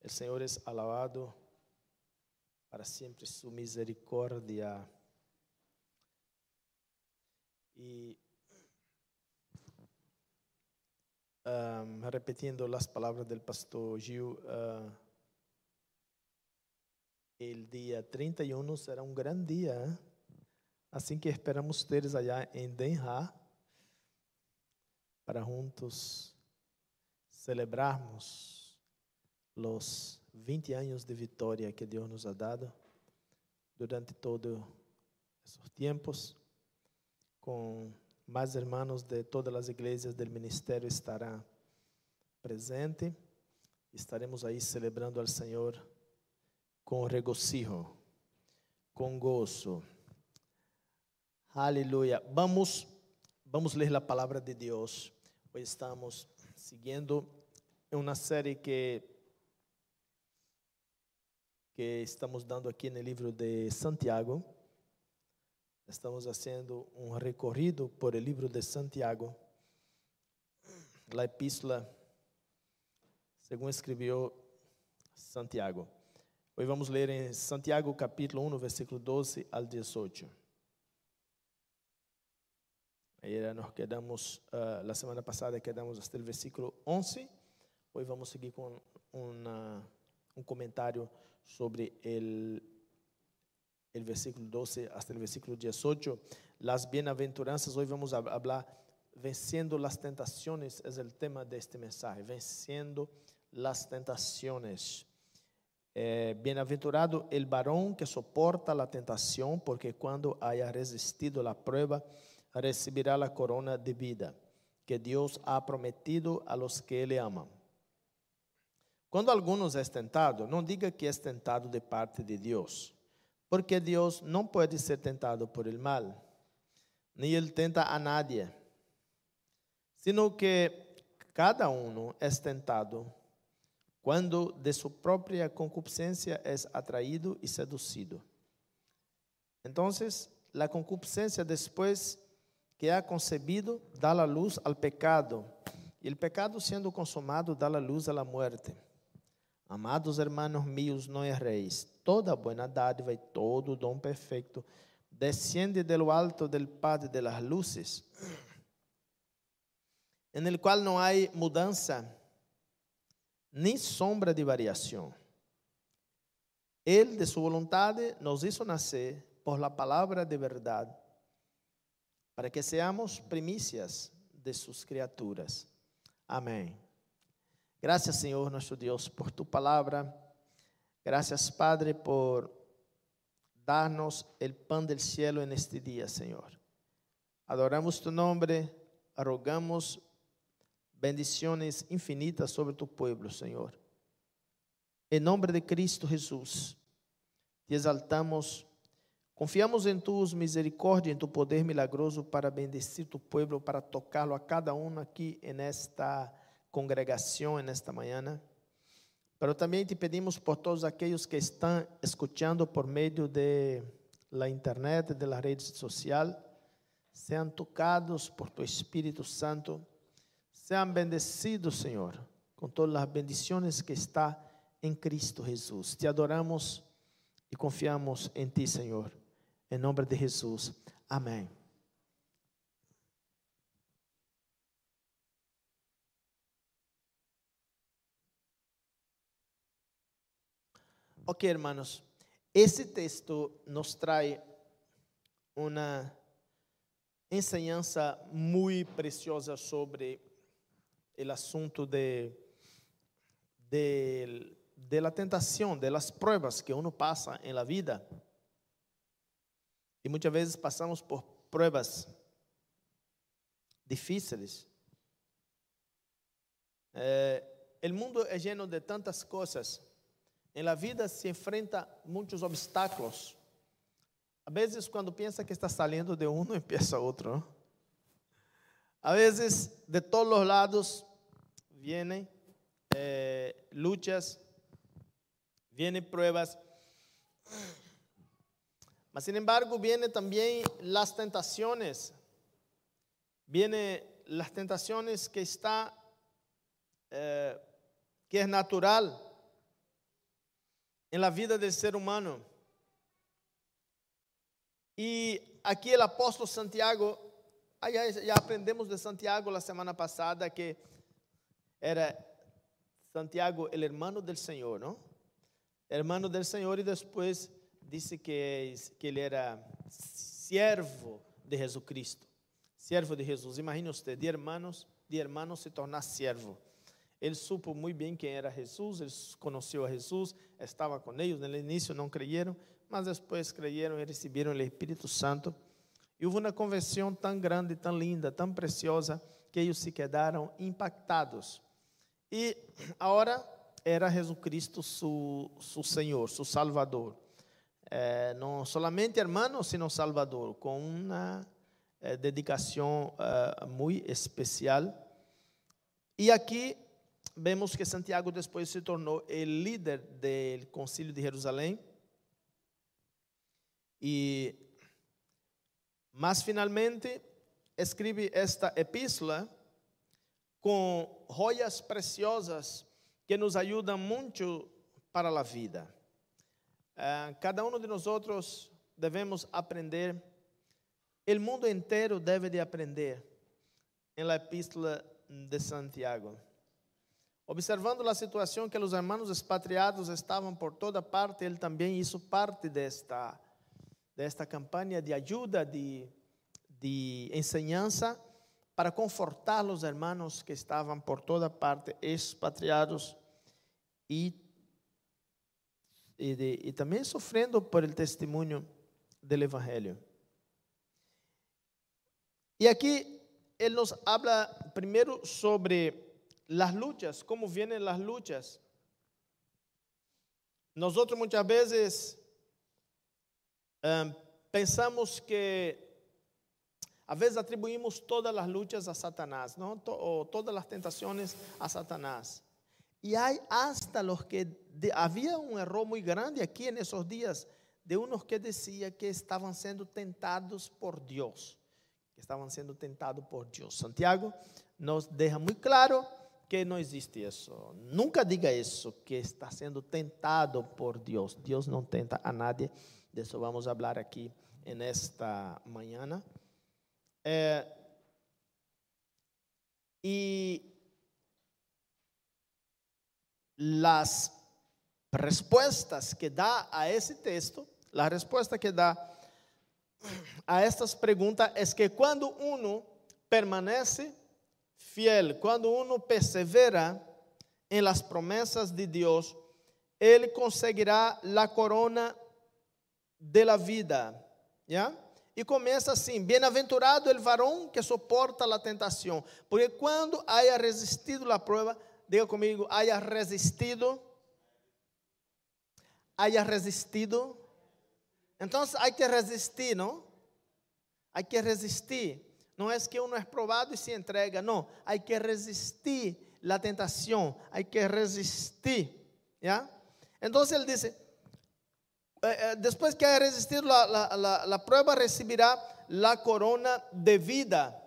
El Señor es alabado para siempre su misericordia. Y um, repetiendo las palabras del pastor Gil, uh, día 31 será un gran día. ¿eh? Assim que esperamos ustedes allá en Den Haag para juntos celebrarmos los 20 años de victoria que Dios nos ha dado durante todos esos tiempos. Com mais hermanos de todas as igrejas do ministério estará presente. Estaremos aí celebrando ao Senhor com regocijo, com gozo. Aleluia. Vamos, vamos ler a palavra de Deus. Hoje estamos seguindo uma série que que estamos dando aqui no livro de Santiago. Estamos fazendo um recorrido por el livro de Santiago, a epístola, segundo escreveu Santiago. Hoje vamos ler em Santiago capítulo 1, versículo 12 ao 18. Aí nós quedamos, uh, la semana passada quedamos até o versículo 11. Hoje vamos seguir com uma, um comentário sobre el, el versículo 12 hasta el versículo 18. Las bienaventuranzas, hoy vamos a hablar venciendo las tentaciones, es el tema de este mensaje, venciendo las tentaciones. Eh, bienaventurado el varón que soporta la tentación, porque cuando haya resistido la prueba, recibirá la corona de vida que Dios ha prometido a los que le aman. Quando alguns é tentado, não diga que é tentado de parte de Deus, porque Deus não pode ser tentado por el mal, nem ele tenta a nadie, sino que cada um é tentado quando de sua própria concupiscência é atraído e seduzido. Então, a concupiscência, depois que é concebido, dá a luz ao pecado, e o pecado, sendo consumado, dá a luz à morte. Amados hermanos míos, não erréis. Toda buena dádiva e todo dom perfeito desciende do alto del Padre de las luces, en el cual não há mudança nem sombra de variação. Ele, de sua vontade, nos hizo nascer por la palavra de verdade, para que seamos primícias de suas criaturas. Amém. Gracias, Señor nuestro Dios, por tu palabra. Gracias, Padre, por darnos el pan del cielo en este día, Señor. Adoramos tu nombre, rogamos bendiciones infinitas sobre tu pueblo, Señor. En nombre de Cristo Jesús, te exaltamos, confiamos en tu misericordia, en tu poder milagroso para bendecir tu pueblo, para tocarlo a cada uno aquí en esta congregação nesta manhã, mas também te pedimos por todos aqueles que estão escutando por meio de la internet, de la rede social, sejam tocados por tu Espírito Santo, sejam bendecidos, Senhor, com todas as bendições que está em Cristo Jesus. Te adoramos e confiamos em Ti, Senhor. Em nome de Jesus. Amém. Ok, hermanos, esse texto nos traz uma enseñança muito preciosa sobre o assunto de, de, de la tentação, de las pruebas que uno passa em la vida. E muitas vezes passamos por pruebas difíceis. Eh, el mundo é lleno de tantas coisas em la vida se enfrenta muitos obstáculos. A vezes, quando pensa que está saindo de um, empieza outro. ¿no? A vezes, de todos os lados, vienen eh, luchas, vienen pruebas. Mas, sin embargo, vienen también las tentaciones. Vienen las tentaciones que está, eh, que es natural en la vida del ser humano. Y aquí el apóstol Santiago, ya, ya aprendemos de Santiago la semana pasada que era Santiago el hermano del Señor, ¿no? Hermano del Señor y después dice que, que ele era siervo de Jesucristo. Siervo de Jesus. Imagine usted, de hermanos, de hermanos se tornar siervo. Ele supo muito bem quem era Jesus, ele conheceu a Jesus, estava com eles. No início não creyeron, mas depois creyeron e receberam o Espírito Santo. E houve uma conversão tão grande, tão linda, tão preciosa, que eles se quedaram impactados. E agora era Jesucristo su, su Senhor, su Salvador. Eh, não somente hermano, sino Salvador, com uma eh, dedicação eh, muito especial. E aqui vemos que Santiago depois se tornou o líder do Concílio de Jerusalém. E, mas finalmente, escreve esta epístola com joias preciosas que nos ajudam muito para a vida. Uh, cada um de nós outros devemos aprender, o mundo inteiro deve de aprender na epístola de Santiago. Observando a situação que os hermanos expatriados estavam por toda parte, ele também hizo parte desta, desta campanha de ajuda, de, de enseñanza, para confortar os hermanos que estavam por toda parte expatriados e, e, de, e também sofrendo por el testemunho do Evangelho. E aqui ele nos habla primeiro sobre las luchas, cómo vienen las luchas. Nosotros muchas veces um, pensamos que a veces atribuimos todas las luchas a Satanás, ¿no? O todas las tentaciones a Satanás. Y hay hasta los que había un error muy grande aquí en esos días de unos que decía que estaban siendo tentados por Dios, que estaban siendo tentados por Dios. Santiago nos deja muy claro que não existe isso. Nunca diga isso, que está sendo tentado por Deus. Deus não tenta a nadie. Disso vamos falar aqui nesta manhã. É, e as respostas que dá a esse texto, a resposta que dá a estas perguntas é que quando uno permanece fiel, quando uno persevera em las promessas de Deus, ele conseguirá a corona de la vida. E começa assim: Bem-aventurado el varão que soporta a tentação, porque quando haya resistido a prova, diga comigo, haya resistido, haya resistido. Então, há que resistir, não? Há que resistir. Não é que uno é provado e se entrega, não. Há que resistir a tentação, há que resistir. ¿ya? Então ele diz: eh, eh, depois que haya resistido la, la, la, la prueba, recibirá la corona de vida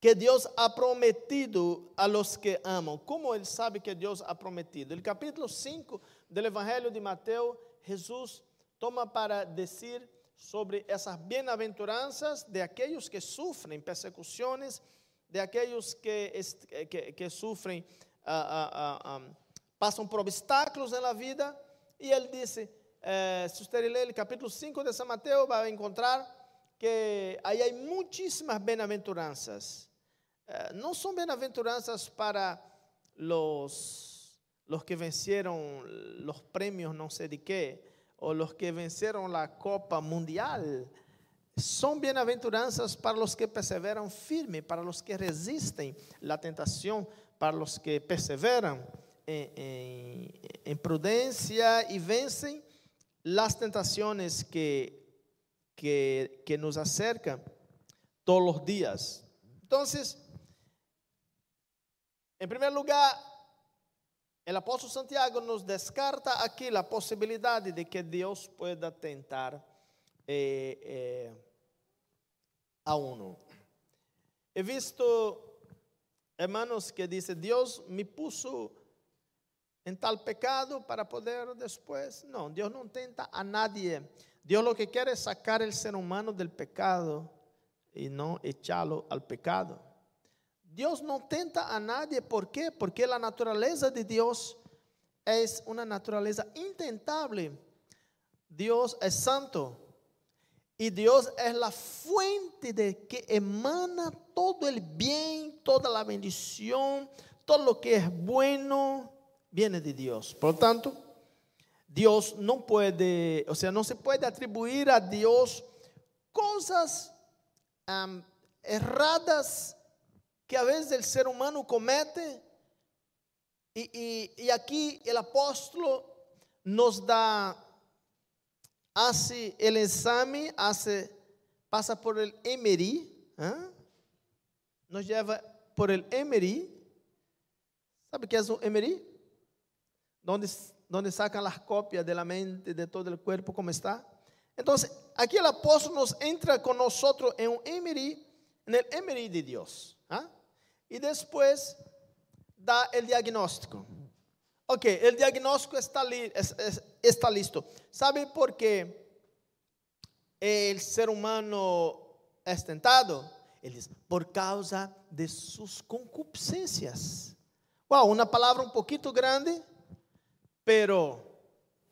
que Deus ha prometido a los que amam. Como ele sabe que Deus ha prometido? No capítulo 5 do Evangelho de Mateus, Jesus toma para dizer sobre essas bem-aventuranças de aqueles que sofrem persecuções, de aqueles que, que, que sofrem, uh, uh, uh, passam por obstáculos na vida. E ele disse, eh, se você ler o capítulo 5 de São Mateus, vai encontrar que aí há muitíssimas bem-aventuranças. Eh, não são bem-aventuranças para os, os que venceram os prêmios não sei de quê, o los que venceram la Copa Mundial, são bem-aventuranças para os que perseveram firme, para os que resistem la tentação, para os que perseveram em, em, em prudência e vencem las tentações que, que, que nos acercam todos os dias. Então, em primeiro lugar, o apóstolo Santiago nos descarta aqui a possibilidade de que Deus pueda tentar eh, eh, a uno. He visto hermanos que dizem: Deus me puso en tal pecado para poder después. No, Dios no tenta a nadie. Dios lo que quiere es sacar el ser humano del pecado y no echarlo al pecado. Dios no tenta a nadie. ¿Por qué? Porque la naturaleza de Dios es una naturaleza intentable. Dios es santo. Y Dios es la fuente de que emana todo el bien, toda la bendición, todo lo que es bueno, viene de Dios. Por lo tanto, Dios no puede, o sea, no se puede atribuir a Dios cosas erradas que a veces el ser humano comete. Y, aquí el apóstol nos da, hace el examen, hace, pasa por el Emery, ¿eh? nos lleva por el Emery. ¿Sabe qué es un Emery? Donde, donde sacan las copias de la mente, de todo el cuerpo, como está. Entonces, aquí el apóstol nos entra con nosotros en un Emery, en el Emery de Dios. ¿ah? Y después da el diagnóstico. Ok, el diagnóstico está, li es, es, está listo. ¿Sabe por qué el ser humano es tentado? Ele diz, por causa de sus concupiscências. Wow, uma palavra um pouquinho grande, pero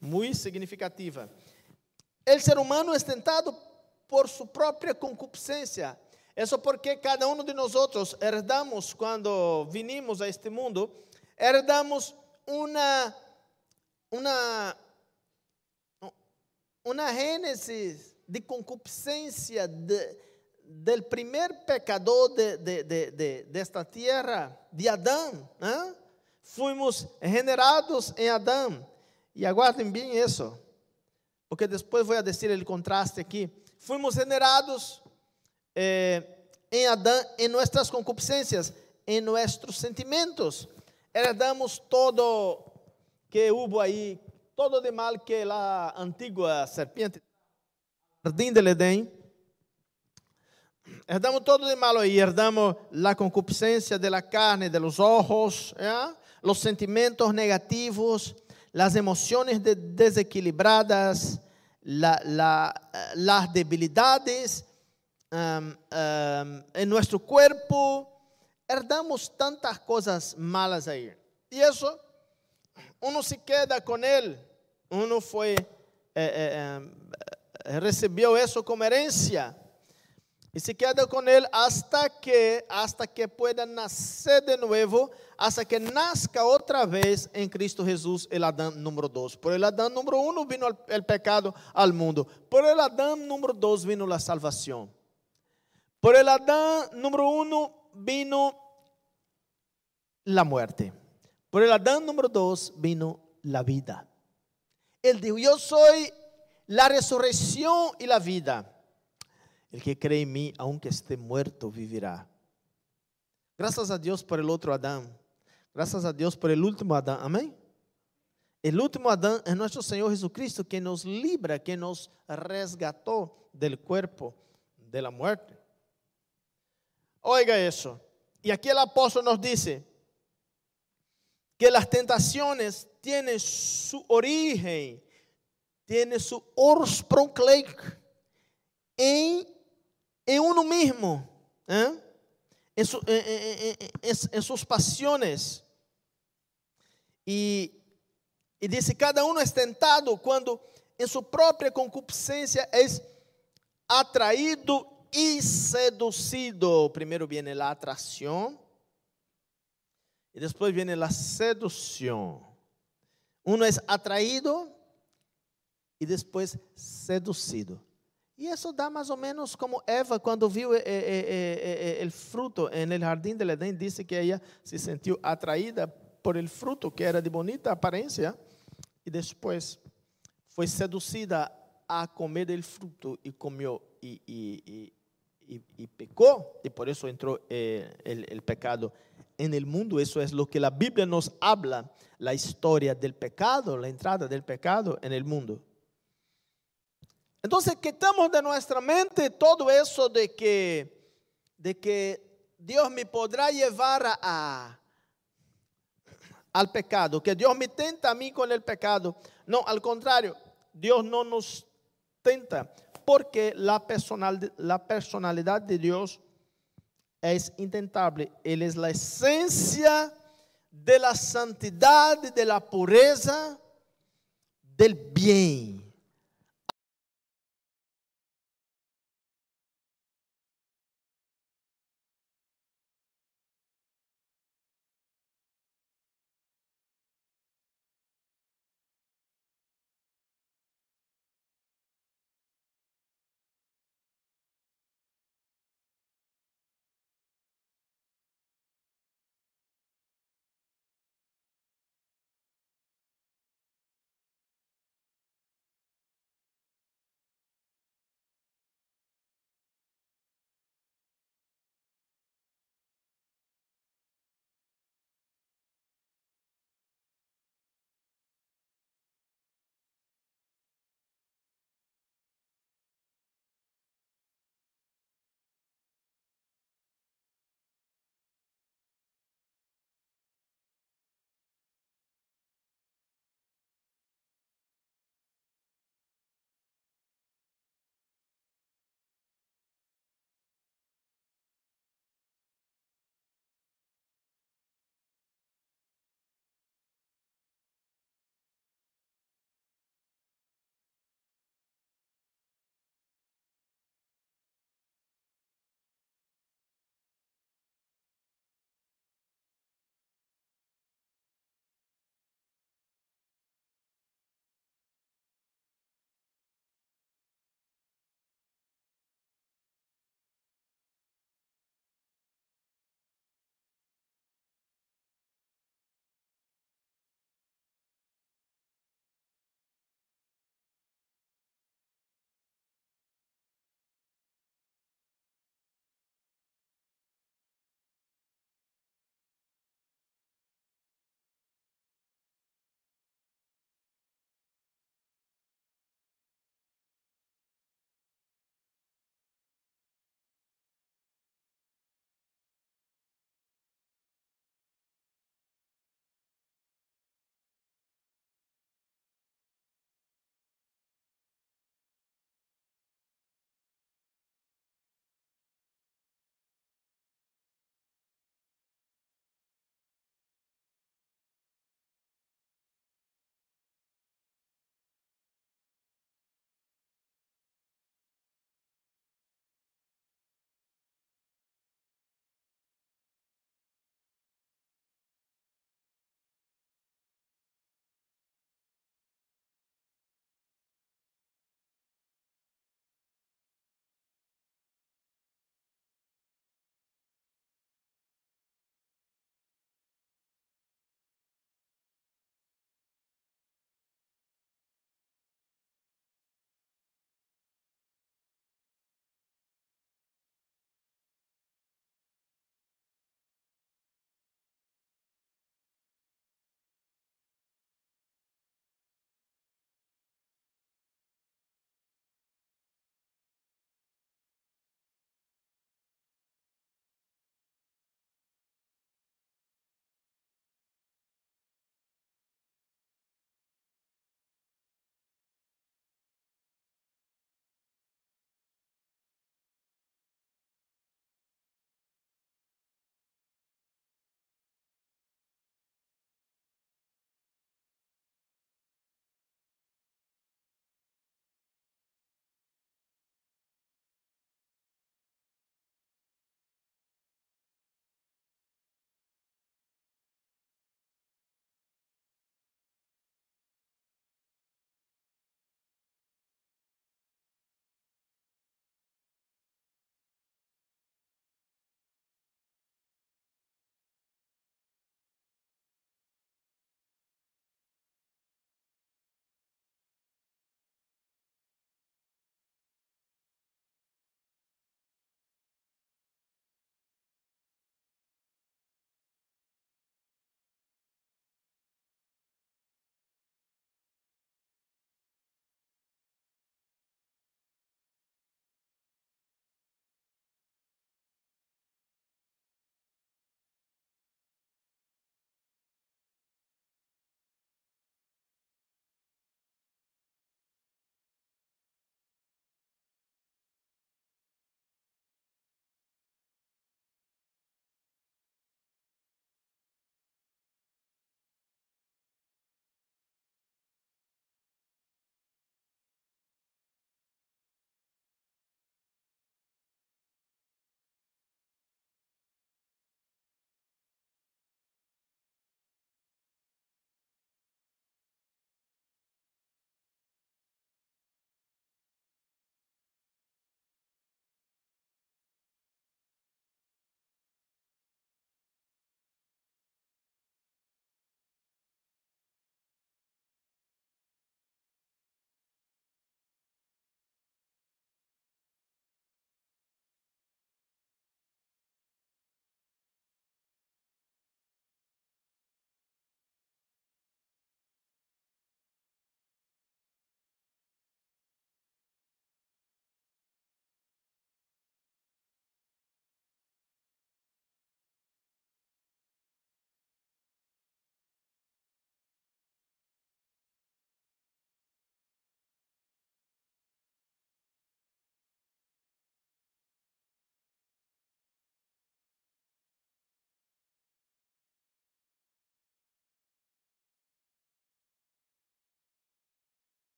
muito significativa. O ser humano é tentado por sua própria concupiscência. Isso porque cada um de nós herdamos, quando vinimos a este mundo, herdamos uma, uma, uma gênese de concupiscência de, del primer pecador de, de, de, de esta tierra, de Adão. ¿eh? Fuimos generados em Adão. E aguardem bem isso, porque depois vou dizer o contraste aqui. Fuimos generados eh, em Adão, em nossas concupiscências, em nossos sentimentos. Herdamos todo que houve aí, todo de mal que a antiga serpiente, jardim del Edén, herdamos todo de malo aí, herdamos a concupiscência de la carne, de los ojos, ¿ya? los sentimientos negativos, las emociones de desequilibradas, la, la, las debilidades um, um, en nuestro cuerpo, herdamos tantas cosas malas ahí. Y eso, uno se queda con él, uno fue, eh, eh, eh, como herencia. Y se queda con él hasta que, hasta que pueda nacer de nuevo, hasta que nazca otra vez en Cristo Jesús, el Adán número dos. Por el Adán número uno vino el, el pecado al mundo. Por el Adán número dos vino la salvación. Por el Adán número uno vino la muerte. Por el Adán número dos vino la vida. Él dijo, yo soy la resurrección y la vida. El que cree en mí, aunque esté muerto, vivirá. Gracias a Dios por el otro Adán. Gracias a Dios por el último Adán. Amén. El último Adán es nuestro Señor Jesucristo que nos libra, que nos resgató del cuerpo de la muerte. Oiga eso. Y aquí el apóstol nos dice que las tentaciones tienen su origen, tienen su ursprunglich en en uno mismo, ¿eh? en, su, en, en, en, sus pasiones. E, e dice, cada uno es tentado quando em sua própria concupiscência é atraído e seducido. Primeiro viene a atração e depois viene a sedução. Uno é atraído e depois seducido. E isso dá mais ou menos como Eva, quando viu o eh, eh, eh, fruto no jardim del Edén, disse que ela se sentiu atraída por el fruto, que era de bonita aparência, e depois foi seduzida a comer del fruto e comeu e pecou, e por isso entrou o pecado en el mundo. Eso es lo que la Biblia nos habla, la historia del pecado, la entrada del pecado en el mundo. Entonces quitamos de nuestra mente todo eso de que, de que Dios me podrá llevar a, al pecado, que Dios me tenta a mí con el pecado. No, al contrario, Dios no nos tenta porque la, personal, la personalidad de Dios es intentable. Él es la esencia de la santidad, de la pureza, del bien.